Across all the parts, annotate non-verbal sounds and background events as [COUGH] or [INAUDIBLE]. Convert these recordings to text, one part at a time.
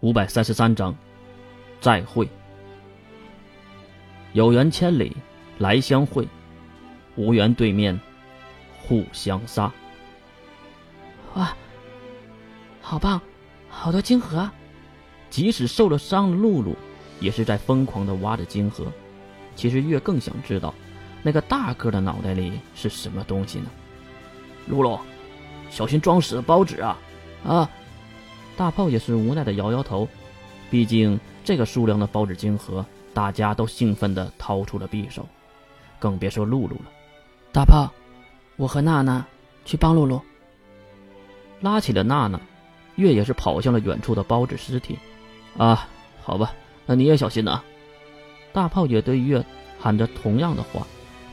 五百三十三章，再会。有缘千里来相会，无缘对面互相杀。哇，好棒，好多晶核！即使受了伤的露露，也是在疯狂的挖着晶核。其实月更想知道，那个大个的脑袋里是什么东西呢？露露，小心装死的包纸啊！啊！大炮也是无奈的摇摇头，毕竟这个数量的包纸金盒，大家都兴奋的掏出了匕首，更别说露露了。大炮，我和娜娜去帮露露。拉起了娜娜，月也是跑向了远处的包纸尸体。啊，好吧，那你也小心呐。大炮也对月喊着同样的话。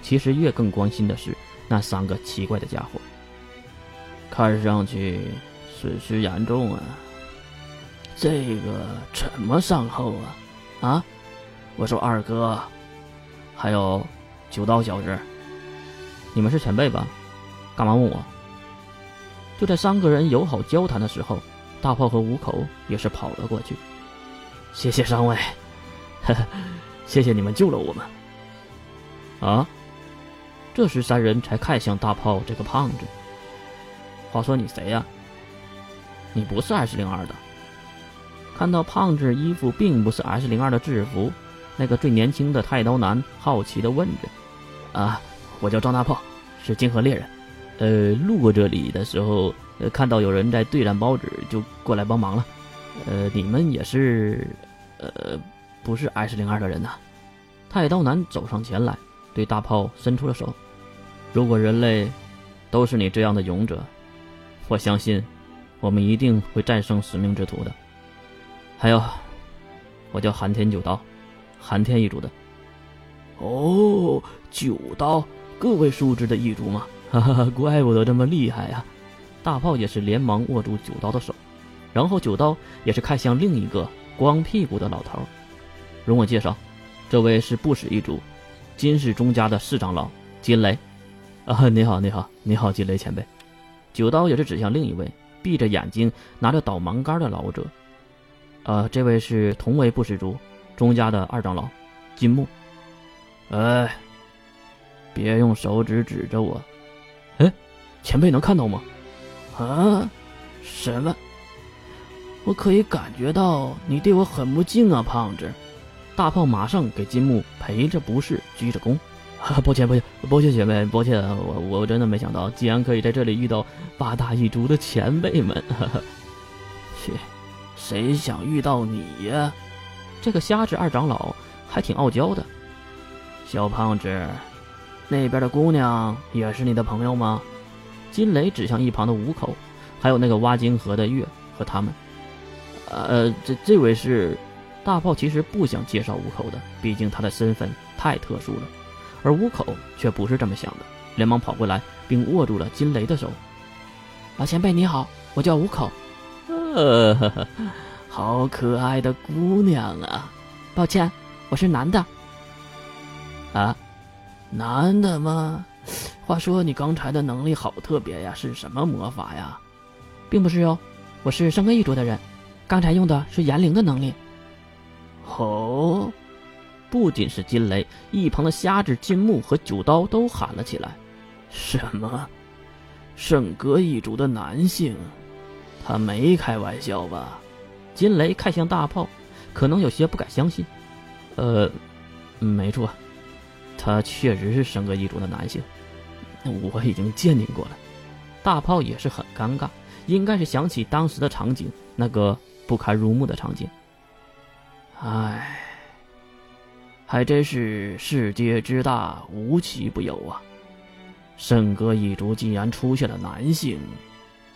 其实月更关心的是那三个奇怪的家伙，看上去损失严重啊。这个怎么善后啊？啊！我说二哥，还有九刀小子，你们是前辈吧？干嘛问我？就在三个人友好交谈的时候，大炮和五口也是跑了过去。谢谢三位，呵 [LAUGHS] 呵谢谢你们救了我们。啊！这时三人才看向大炮这个胖子。话说你谁呀？你不是二四零二的。看到胖子衣服并不是 S 零二的制服，那个最年轻的太刀男好奇的问着：“啊，我叫张大炮，是金河猎人。呃，路过这里的时候，呃，看到有人在对战包纸，就过来帮忙了。呃，你们也是，呃，不是 S 零二的人呐？”太刀男走上前来，对大炮伸出了手：“如果人类都是你这样的勇者，我相信我们一定会战胜使命之徒的。”还有，我叫寒天九刀，寒天一族的。哦，九刀，各位数字的一族吗？[LAUGHS] 哈哈，怪不得这么厉害呀！大炮也是连忙握住九刀的手，然后九刀也是看向另一个光屁股的老头。容我介绍，这位是不死一族，金氏钟家的四长老金雷。啊，你好，你好，你好，金雷前辈。九刀也是指向另一位闭着眼睛拿着导盲杆的老者。呃，这位是同为不死族，钟家的二长老，金木。哎，别用手指指着我，哎，前辈能看到吗？啊？什么？我可以感觉到你对我很不敬啊，胖子！大炮马上给金木陪着不是，鞠着躬。抱歉，抱歉，抱歉，前辈，抱歉，我我真的没想到，竟然可以在这里遇到八大一族的前辈们。切。[LAUGHS] 谁想遇到你呀？这个瞎子二长老还挺傲娇的。小胖子，那边的姑娘也是你的朋友吗？金雷指向一旁的五口，还有那个挖金河的月和他们。呃，这这位是大炮，其实不想介绍五口的，毕竟他的身份太特殊了。而五口却不是这么想的，连忙跑过来，并握住了金雷的手。老前辈你好，我叫五口。呃，[LAUGHS] 好可爱的姑娘啊！抱歉，我是男的。啊，男的吗？话说你刚才的能力好特别呀，是什么魔法呀？并不是哟，我是生根一族的人，刚才用的是炎灵的能力。哦，不仅是金雷，一旁的瞎子金木和九刀都喊了起来：“什么？圣歌一族的男性？”他没开玩笑吧？金雷看向大炮，可能有些不敢相信。呃，没错，他确实是神格一族的男性，我已经鉴定过了。大炮也是很尴尬，应该是想起当时的场景，那个不堪入目的场景。唉，还真是世界之大，无奇不有啊！圣歌一族竟然出现了男性。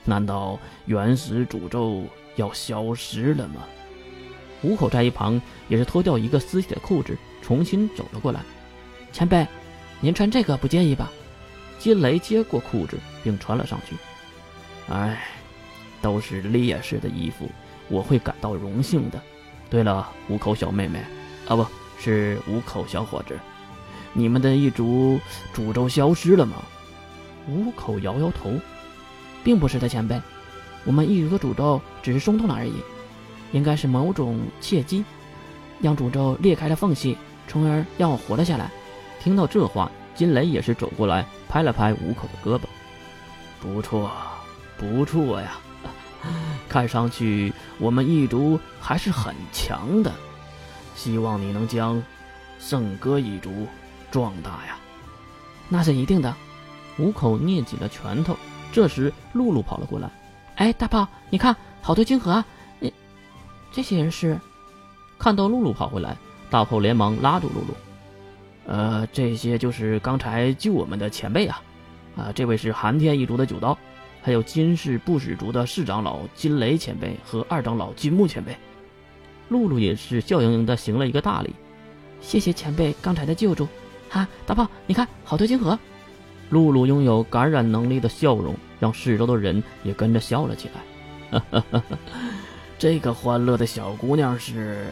难道原始诅咒要消失了吗？五口在一旁也是脱掉一个尸体的裤子，重新走了过来。前辈，您穿这个不介意吧？金雷接过裤子并穿了上去。哎，都是烈士的衣服，我会感到荣幸的。对了，五口小妹妹，啊，不是五口小伙子，你们的一族诅咒消失了吗？五口摇摇头。并不是的，前辈，我们一族的诅咒只是松动了而已。应该是某种契机，让诅咒裂开了缝隙，从而让我活了下来。听到这话，金雷也是走过来拍了拍五口的胳膊：“不错，不错呀，[LAUGHS] 看上去我们一族还是很强的。希望你能将圣歌一族壮大呀。”那是一定的。五口捏紧了拳头。这时，露露跑了过来：“哎，大炮，你看，好多晶核啊！你这些人是？”看到露露跑回来，大炮连忙拉住露露：“呃，这些就是刚才救我们的前辈啊！啊，这位是寒天一族的九刀，还有金氏不死族的四长老金雷前辈和二长老金木前辈。”露露也是笑盈盈的行了一个大礼：“谢谢前辈刚才的救助。”哈，大炮，你看，好多晶核！露露拥有感染能力的笑容，让四周的人也跟着笑了起来。[LAUGHS] 这个欢乐的小姑娘是